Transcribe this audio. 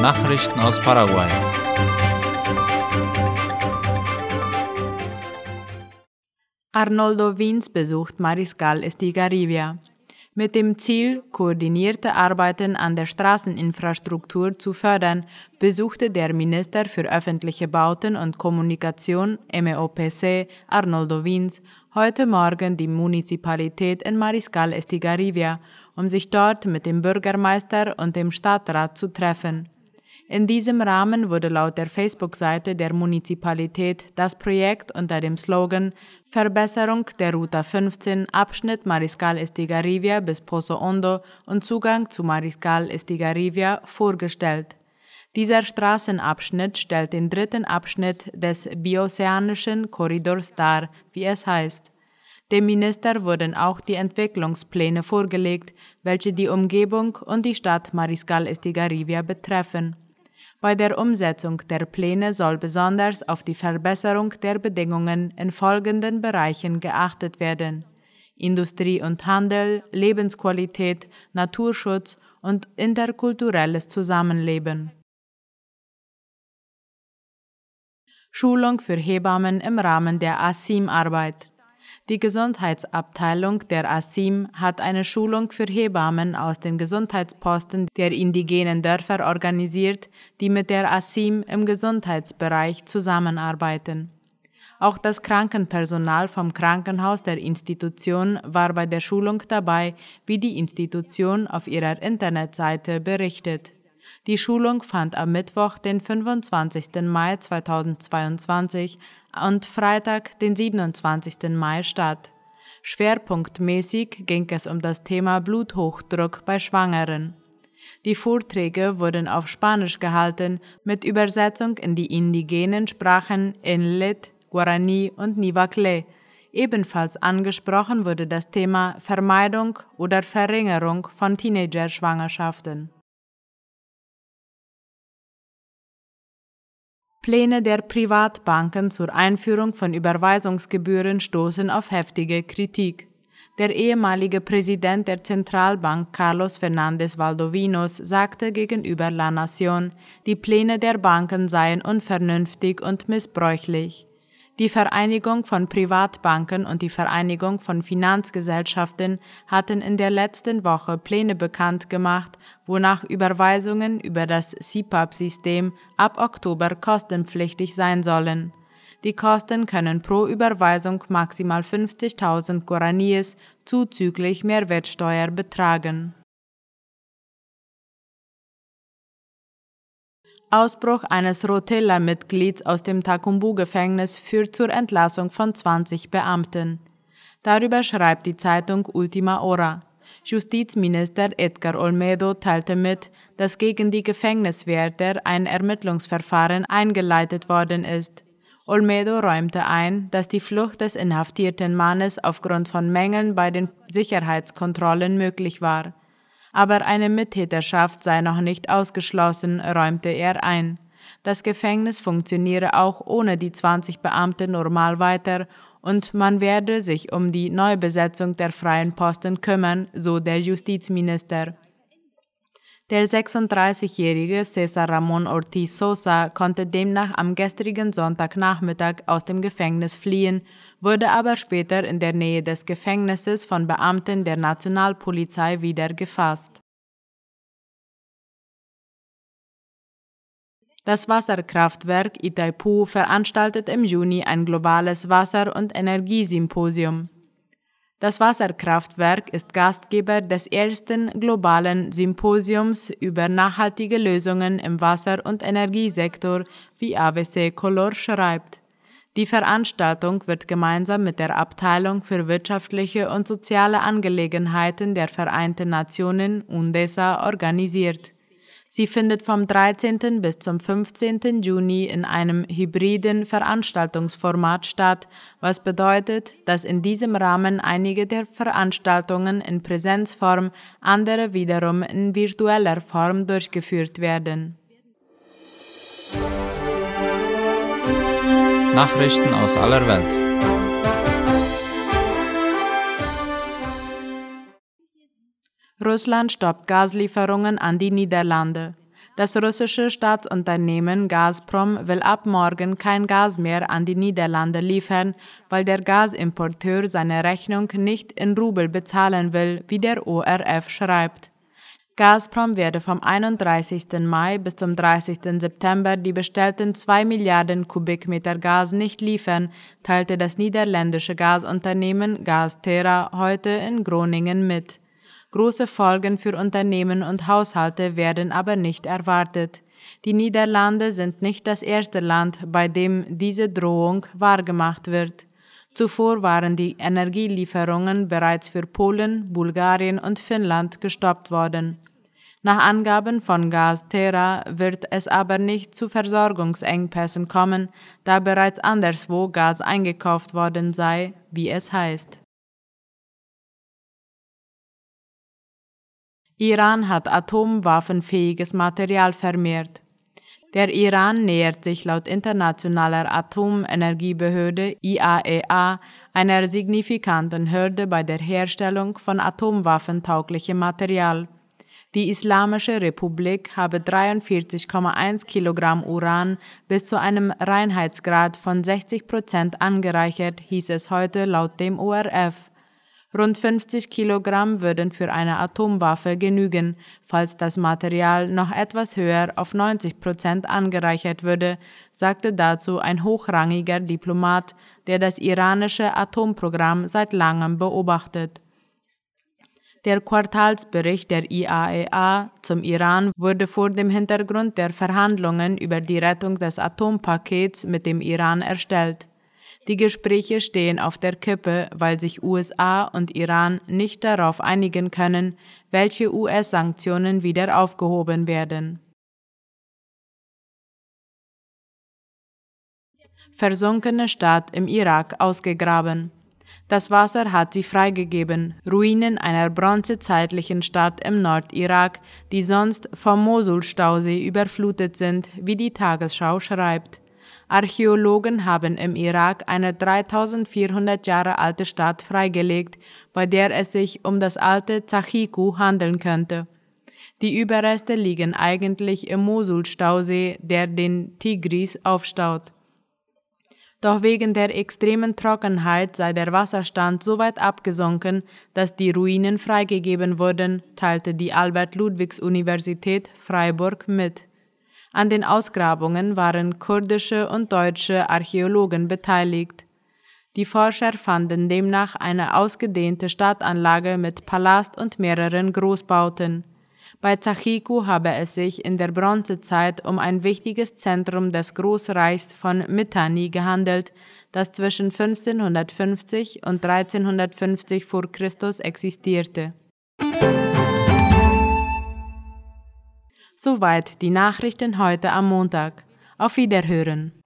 Nachrichten aus Paraguay. Arnoldo Wiens besucht Mariscal Estigarribia. Mit dem Ziel, koordinierte Arbeiten an der Straßeninfrastruktur zu fördern, besuchte der Minister für öffentliche Bauten und Kommunikation MEOPC Arnoldo Wiens heute Morgen die Municipalität in Mariscal Estigarribia, um sich dort mit dem Bürgermeister und dem Stadtrat zu treffen. In diesem Rahmen wurde laut der Facebook-Seite der Municipalität das Projekt unter dem Slogan Verbesserung der Route 15 Abschnitt Mariscal Estigarribia bis Pozo Hondo und Zugang zu Mariscal Estigarribia vorgestellt. Dieser Straßenabschnitt stellt den dritten Abschnitt des bioceanischen Korridors dar, wie es heißt. Dem Minister wurden auch die Entwicklungspläne vorgelegt, welche die Umgebung und die Stadt Mariscal Estigarribia betreffen. Bei der Umsetzung der Pläne soll besonders auf die Verbesserung der Bedingungen in folgenden Bereichen geachtet werden. Industrie und Handel, Lebensqualität, Naturschutz und interkulturelles Zusammenleben. Schulung für Hebammen im Rahmen der ASIM-Arbeit. Die Gesundheitsabteilung der ASIM hat eine Schulung für Hebammen aus den Gesundheitsposten der indigenen Dörfer organisiert, die mit der ASIM im Gesundheitsbereich zusammenarbeiten. Auch das Krankenpersonal vom Krankenhaus der Institution war bei der Schulung dabei, wie die Institution auf ihrer Internetseite berichtet. Die Schulung fand am Mittwoch, den 25. Mai 2022 und Freitag, den 27. Mai statt. Schwerpunktmäßig ging es um das Thema Bluthochdruck bei Schwangeren. Die Vorträge wurden auf Spanisch gehalten mit Übersetzung in die indigenen Sprachen Enlit, Guarani und Nivakle. Ebenfalls angesprochen wurde das Thema Vermeidung oder Verringerung von Teenager-Schwangerschaften. Pläne der Privatbanken zur Einführung von Überweisungsgebühren stoßen auf heftige Kritik. Der ehemalige Präsident der Zentralbank Carlos Fernández Valdovinos sagte gegenüber La Nación, die Pläne der Banken seien unvernünftig und missbräuchlich. Die Vereinigung von Privatbanken und die Vereinigung von Finanzgesellschaften hatten in der letzten Woche Pläne bekannt gemacht, wonach Überweisungen über das CPAP-System ab Oktober kostenpflichtig sein sollen. Die Kosten können pro Überweisung maximal 50.000 Guaraníes zuzüglich Mehrwertsteuer betragen. Ausbruch eines Rotella-Mitglieds aus dem Takumbu-Gefängnis führt zur Entlassung von 20 Beamten. Darüber schreibt die Zeitung Ultima Hora. Justizminister Edgar Olmedo teilte mit, dass gegen die Gefängniswärter ein Ermittlungsverfahren eingeleitet worden ist. Olmedo räumte ein, dass die Flucht des inhaftierten Mannes aufgrund von Mängeln bei den Sicherheitskontrollen möglich war aber eine Mittäterschaft sei noch nicht ausgeschlossen, räumte er ein. Das Gefängnis funktioniere auch ohne die 20 Beamte normal weiter und man werde sich um die Neubesetzung der freien Posten kümmern, so der Justizminister. Der 36-jährige Cesar Ramon Ortiz Sosa konnte demnach am gestrigen Sonntagnachmittag aus dem Gefängnis fliehen, wurde aber später in der Nähe des Gefängnisses von Beamten der Nationalpolizei wieder gefasst. Das Wasserkraftwerk Itaipu veranstaltet im Juni ein globales Wasser- und Energiesymposium. Das Wasserkraftwerk ist Gastgeber des ersten globalen Symposiums über nachhaltige Lösungen im Wasser- und Energiesektor, wie ABC Color schreibt. Die Veranstaltung wird gemeinsam mit der Abteilung für wirtschaftliche und soziale Angelegenheiten der Vereinten Nationen UNDESA organisiert. Sie findet vom 13. bis zum 15. Juni in einem hybriden Veranstaltungsformat statt, was bedeutet, dass in diesem Rahmen einige der Veranstaltungen in Präsenzform, andere wiederum in virtueller Form durchgeführt werden. Nachrichten aus aller Welt. Russland stoppt Gaslieferungen an die Niederlande. Das russische Staatsunternehmen Gazprom will ab morgen kein Gas mehr an die Niederlande liefern, weil der Gasimporteur seine Rechnung nicht in Rubel bezahlen will, wie der ORF schreibt. Gazprom werde vom 31. Mai bis zum 30. September die bestellten 2 Milliarden Kubikmeter Gas nicht liefern, teilte das niederländische Gasunternehmen Gaztera heute in Groningen mit. Große Folgen für Unternehmen und Haushalte werden aber nicht erwartet. Die Niederlande sind nicht das erste Land, bei dem diese Drohung wahrgemacht wird. Zuvor waren die Energielieferungen bereits für Polen, Bulgarien und Finnland gestoppt worden. Nach Angaben von Gaztera wird es aber nicht zu Versorgungsengpässen kommen, da bereits anderswo Gas eingekauft worden sei, wie es heißt. Iran hat atomwaffenfähiges Material vermehrt. Der Iran nähert sich laut internationaler Atomenergiebehörde IAEA e einer signifikanten Hürde bei der Herstellung von atomwaffentauglichem Material. Die Islamische Republik habe 43,1 Kilogramm Uran bis zu einem Reinheitsgrad von 60 Prozent angereichert, hieß es heute laut dem ORF. Rund 50 Kilogramm würden für eine Atomwaffe genügen, falls das Material noch etwas höher auf 90 Prozent angereichert würde, sagte dazu ein hochrangiger Diplomat, der das iranische Atomprogramm seit langem beobachtet. Der Quartalsbericht der IAEA e zum Iran wurde vor dem Hintergrund der Verhandlungen über die Rettung des Atompakets mit dem Iran erstellt. Die Gespräche stehen auf der Kippe, weil sich USA und Iran nicht darauf einigen können, welche US-Sanktionen wieder aufgehoben werden. Versunkene Stadt im Irak ausgegraben. Das Wasser hat sie freigegeben, Ruinen einer bronzezeitlichen Stadt im Nordirak, die sonst vom Mosul-Stausee überflutet sind, wie die Tagesschau schreibt. Archäologen haben im Irak eine 3400 Jahre alte Stadt freigelegt, bei der es sich um das alte Zachiku handeln könnte. Die Überreste liegen eigentlich im Mosul-Stausee, der den Tigris aufstaut. Doch wegen der extremen Trockenheit sei der Wasserstand so weit abgesunken, dass die Ruinen freigegeben wurden, teilte die Albert-Ludwigs-Universität Freiburg mit. An den Ausgrabungen waren kurdische und deutsche Archäologen beteiligt. Die Forscher fanden demnach eine ausgedehnte Stadtanlage mit Palast und mehreren Großbauten. Bei Zachiku habe es sich in der Bronzezeit um ein wichtiges Zentrum des Großreichs von Mitanni gehandelt, das zwischen 1550 und 1350 vor Christus existierte. Soweit die Nachrichten heute am Montag. Auf Wiederhören.